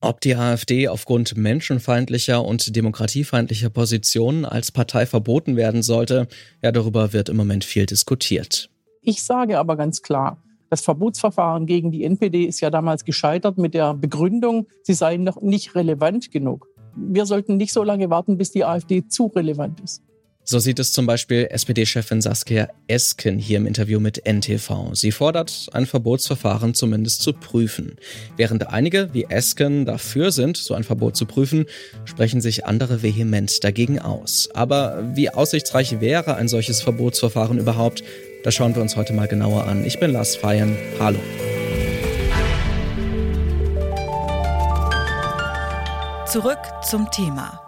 Ob die AfD aufgrund menschenfeindlicher und demokratiefeindlicher Positionen als Partei verboten werden sollte, ja, darüber wird im Moment viel diskutiert. Ich sage aber ganz klar, das Verbotsverfahren gegen die NPD ist ja damals gescheitert mit der Begründung, sie seien noch nicht relevant genug. Wir sollten nicht so lange warten, bis die AfD zu relevant ist. So sieht es zum Beispiel SPD-Chefin Saskia Esken hier im Interview mit NTV. Sie fordert, ein Verbotsverfahren zumindest zu prüfen. Während einige wie Esken dafür sind, so ein Verbot zu prüfen, sprechen sich andere vehement dagegen aus. Aber wie aussichtsreich wäre ein solches Verbotsverfahren überhaupt? Das schauen wir uns heute mal genauer an. Ich bin Lars Feyen. Hallo. Zurück zum Thema.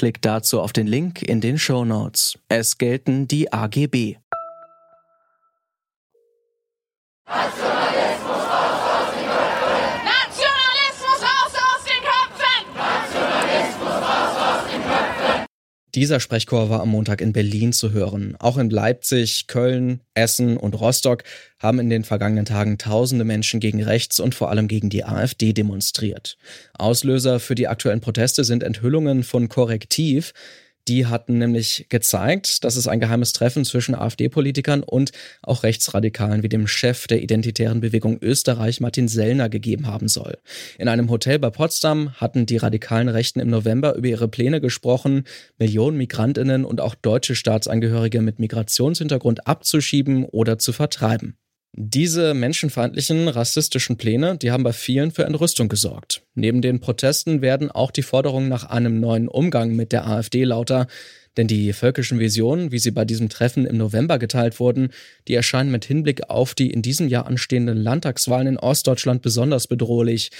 Klickt dazu auf den Link in den Show Notes. Es gelten die AGB. Dieser Sprechchor war am Montag in Berlin zu hören. Auch in Leipzig, Köln, Essen und Rostock haben in den vergangenen Tagen tausende Menschen gegen rechts und vor allem gegen die AfD demonstriert. Auslöser für die aktuellen Proteste sind Enthüllungen von Korrektiv, die hatten nämlich gezeigt, dass es ein geheimes Treffen zwischen AfD-Politikern und auch Rechtsradikalen wie dem Chef der Identitären Bewegung Österreich, Martin Sellner, gegeben haben soll. In einem Hotel bei Potsdam hatten die radikalen Rechten im November über ihre Pläne gesprochen, Millionen Migrantinnen und auch deutsche Staatsangehörige mit Migrationshintergrund abzuschieben oder zu vertreiben. Diese menschenfeindlichen, rassistischen Pläne, die haben bei vielen für Entrüstung gesorgt. Neben den Protesten werden auch die Forderungen nach einem neuen Umgang mit der AfD lauter, denn die völkischen Visionen, wie sie bei diesem Treffen im November geteilt wurden, die erscheinen mit Hinblick auf die in diesem Jahr anstehenden Landtagswahlen in Ostdeutschland besonders bedrohlich.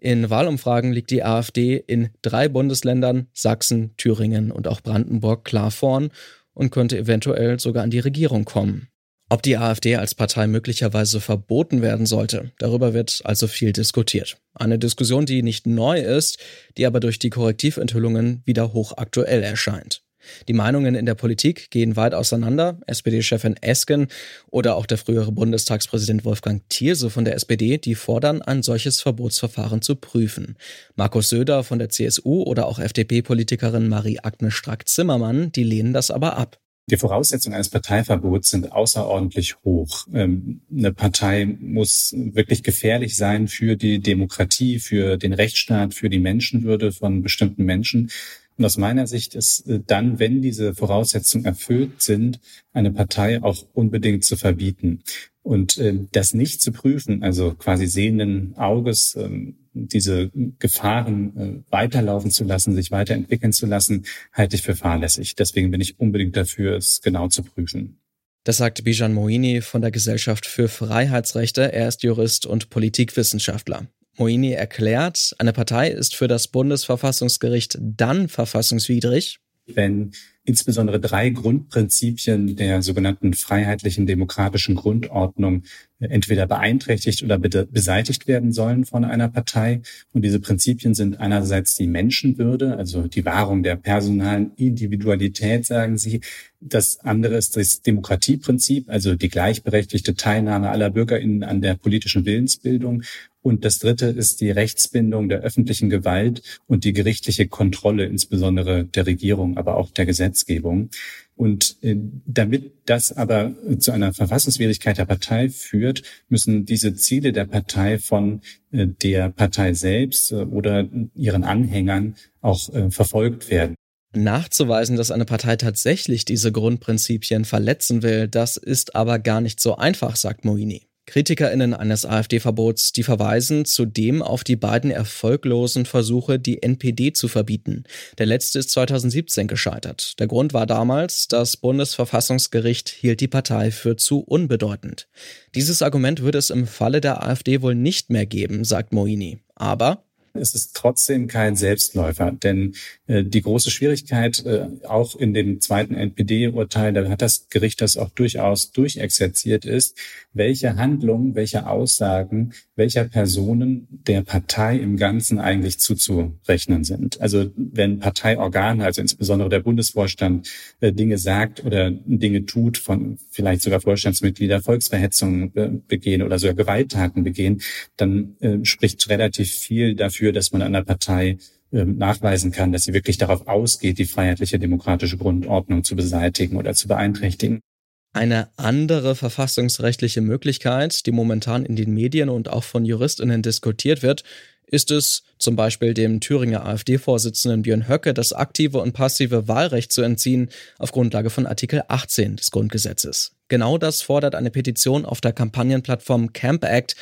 In Wahlumfragen liegt die AfD in drei Bundesländern, Sachsen, Thüringen und auch Brandenburg, klar vorn und könnte eventuell sogar an die Regierung kommen. Ob die AfD als Partei möglicherweise verboten werden sollte, darüber wird also viel diskutiert. Eine Diskussion, die nicht neu ist, die aber durch die Korrektiventhüllungen wieder hochaktuell erscheint. Die Meinungen in der Politik gehen weit auseinander. SPD-Chefin Esken oder auch der frühere Bundestagspräsident Wolfgang Thierse von der SPD, die fordern, ein solches Verbotsverfahren zu prüfen. Markus Söder von der CSU oder auch FDP-Politikerin Marie-Agnes Strack-Zimmermann, die lehnen das aber ab. Die Voraussetzungen eines Parteiverbots sind außerordentlich hoch. Ähm, eine Partei muss wirklich gefährlich sein für die Demokratie, für den Rechtsstaat, für die Menschenwürde von bestimmten Menschen. Und aus meiner Sicht ist äh, dann, wenn diese Voraussetzungen erfüllt sind, eine Partei auch unbedingt zu verbieten. Und äh, das nicht zu prüfen, also quasi sehenden Auges, ähm, diese Gefahren äh, weiterlaufen zu lassen, sich weiterentwickeln zu lassen, halte ich für fahrlässig. Deswegen bin ich unbedingt dafür, es genau zu prüfen. Das sagt Bijan Moini von der Gesellschaft für Freiheitsrechte. Er ist Jurist und Politikwissenschaftler. Moini erklärt, eine Partei ist für das Bundesverfassungsgericht dann verfassungswidrig, wenn insbesondere drei Grundprinzipien der sogenannten freiheitlichen demokratischen Grundordnung entweder beeinträchtigt oder beseitigt werden sollen von einer Partei. Und diese Prinzipien sind einerseits die Menschenwürde, also die Wahrung der personalen Individualität, sagen sie. Das andere ist das Demokratieprinzip, also die gleichberechtigte Teilnahme aller BürgerInnen an der politischen Willensbildung. Und das dritte ist die Rechtsbindung der öffentlichen Gewalt und die gerichtliche Kontrolle, insbesondere der Regierung, aber auch der Gesetzgebung. Und äh, damit das aber zu einer Verfassungswidrigkeit der Partei führt, müssen diese Ziele der Partei von äh, der Partei selbst äh, oder ihren Anhängern auch verfolgt werden. Nachzuweisen, dass eine Partei tatsächlich diese Grundprinzipien verletzen will, das ist aber gar nicht so einfach, sagt Moini. KritikerInnen eines AfD-Verbots, die verweisen zudem auf die beiden erfolglosen Versuche, die NPD zu verbieten. Der letzte ist 2017 gescheitert. Der Grund war damals, das Bundesverfassungsgericht hielt die Partei für zu unbedeutend. Dieses Argument würde es im Falle der AfD wohl nicht mehr geben, sagt Moini. Aber es ist trotzdem kein Selbstläufer. Denn äh, die große Schwierigkeit, äh, auch in dem zweiten NPD-Urteil, da hat das Gericht das auch durchaus durchexerziert, ist, welche Handlungen, welche Aussagen welcher Personen der Partei im Ganzen eigentlich zuzurechnen sind. Also wenn Parteiorgane, also insbesondere der Bundesvorstand, äh, Dinge sagt oder Dinge tut, von vielleicht sogar Vorstandsmitglieder Volksverhetzungen äh, begehen oder sogar Gewalttaten begehen, dann äh, spricht relativ viel dafür, dass man einer Partei ähm, nachweisen kann, dass sie wirklich darauf ausgeht, die freiheitliche demokratische Grundordnung zu beseitigen oder zu beeinträchtigen. Eine andere verfassungsrechtliche Möglichkeit, die momentan in den Medien und auch von Juristinnen diskutiert wird, ist es, zum Beispiel dem Thüringer AfD-Vorsitzenden Björn Höcke das aktive und passive Wahlrecht zu entziehen, auf Grundlage von Artikel 18 des Grundgesetzes. Genau das fordert eine Petition auf der Kampagnenplattform Camp Act.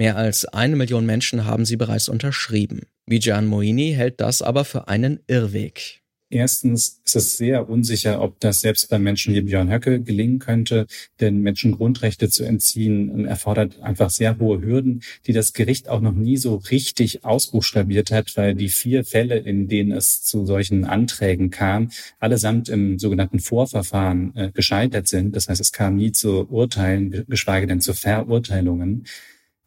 Mehr als eine Million Menschen haben sie bereits unterschrieben. Bijan Moini hält das aber für einen Irrweg. Erstens ist es sehr unsicher, ob das selbst bei Menschen wie Björn Höcke gelingen könnte, denn Menschen Grundrechte zu entziehen ähm, erfordert einfach sehr hohe Hürden, die das Gericht auch noch nie so richtig ausbuchstabiert hat, weil die vier Fälle, in denen es zu solchen Anträgen kam, allesamt im sogenannten Vorverfahren äh, gescheitert sind. Das heißt, es kam nie zu Urteilen, geschweige denn zu Verurteilungen.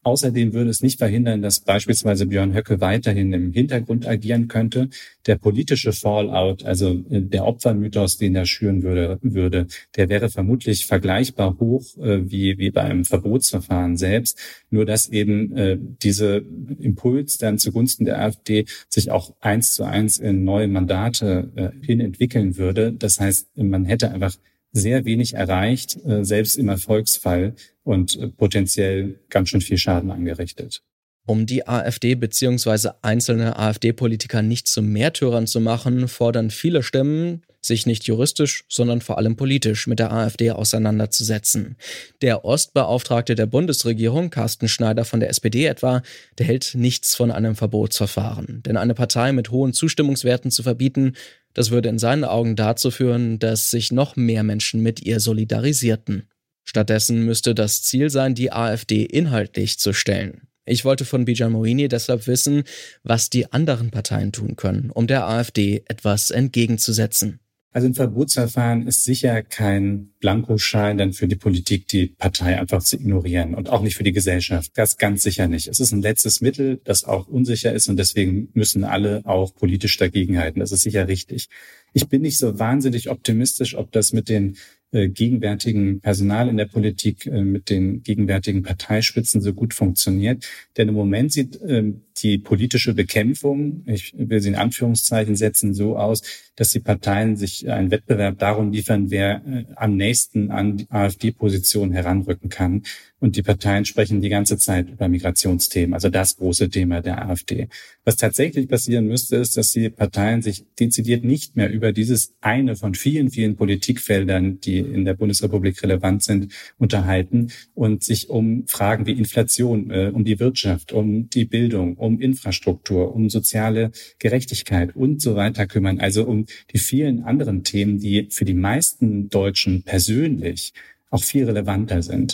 Außerdem würde es nicht verhindern, dass beispielsweise Björn Höcke weiterhin im Hintergrund agieren könnte. Der politische Fallout, also äh, der Opfermythos, den er schüren würde, würde der wäre vermutlich vergleichbar hoch äh, wie, wie bei einem Verbotsverfahren selbst. Nur dass eben äh, diese Impuls dann zugunsten der AfD sich auch eins zu eins in neue Mandate äh, hin entwickeln würde. Das heißt, man hätte einfach sehr wenig erreicht, äh, selbst im Erfolgsfall und äh, potenziell ganz schön viel Schaden angerichtet. Um die AfD bzw. einzelne AfD-Politiker nicht zu Märtyrern zu machen, fordern viele Stimmen, sich nicht juristisch, sondern vor allem politisch mit der AfD auseinanderzusetzen. Der Ostbeauftragte der Bundesregierung, Carsten Schneider von der SPD etwa, der hält nichts von einem Verbotsverfahren. Denn eine Partei mit hohen Zustimmungswerten zu verbieten, das würde in seinen Augen dazu führen, dass sich noch mehr Menschen mit ihr solidarisierten. Stattdessen müsste das Ziel sein, die AfD inhaltlich zu stellen. Ich wollte von Bijan Moini deshalb wissen, was die anderen Parteien tun können, um der AfD etwas entgegenzusetzen. Also ein Verbotsverfahren ist sicher kein Blankoschein dann für die Politik, die Partei einfach zu ignorieren und auch nicht für die Gesellschaft. Das ganz sicher nicht. Es ist ein letztes Mittel, das auch unsicher ist und deswegen müssen alle auch politisch dagegenhalten. Das ist sicher richtig. Ich bin nicht so wahnsinnig optimistisch, ob das mit den äh, gegenwärtigen Personal in der Politik, äh, mit den gegenwärtigen Parteispitzen so gut funktioniert. Denn im Moment sieht äh, die politische Bekämpfung, ich will sie in Anführungszeichen setzen, so aus, dass die Parteien sich einen Wettbewerb darum liefern, wer äh, am nächsten an die AfD-Position heranrücken kann. Und die Parteien sprechen die ganze Zeit über Migrationsthemen, also das große Thema der AfD. Was tatsächlich passieren müsste, ist, dass die Parteien sich dezidiert nicht mehr über dieses eine von vielen, vielen Politikfeldern, die in der Bundesrepublik relevant sind, unterhalten und sich um Fragen wie Inflation, äh, um die Wirtschaft, um die Bildung, um Infrastruktur, um soziale Gerechtigkeit und so weiter kümmern. Also um die vielen anderen Themen, die für die meisten Deutschen persönlich auch viel relevanter sind.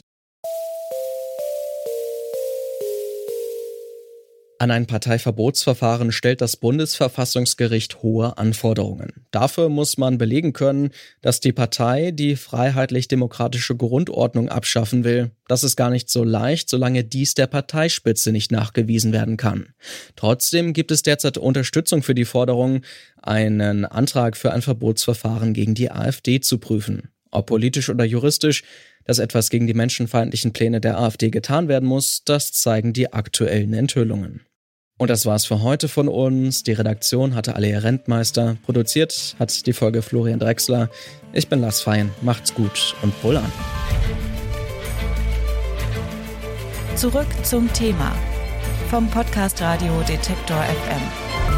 An ein Parteiverbotsverfahren stellt das Bundesverfassungsgericht hohe Anforderungen. Dafür muss man belegen können, dass die Partei die freiheitlich-demokratische Grundordnung abschaffen will. Das ist gar nicht so leicht, solange dies der Parteispitze nicht nachgewiesen werden kann. Trotzdem gibt es derzeit Unterstützung für die Forderung, einen Antrag für ein Verbotsverfahren gegen die AfD zu prüfen. Ob politisch oder juristisch, dass etwas gegen die menschenfeindlichen Pläne der AfD getan werden muss, das zeigen die aktuellen Enthüllungen. Und das war's für heute von uns. Die Redaktion hatte Alea Rentmeister. Produziert hat die Folge Florian Drexler. Ich bin Lars Fein. Macht's gut und wohl an. Zurück zum Thema vom Podcast Radio Detektor FM.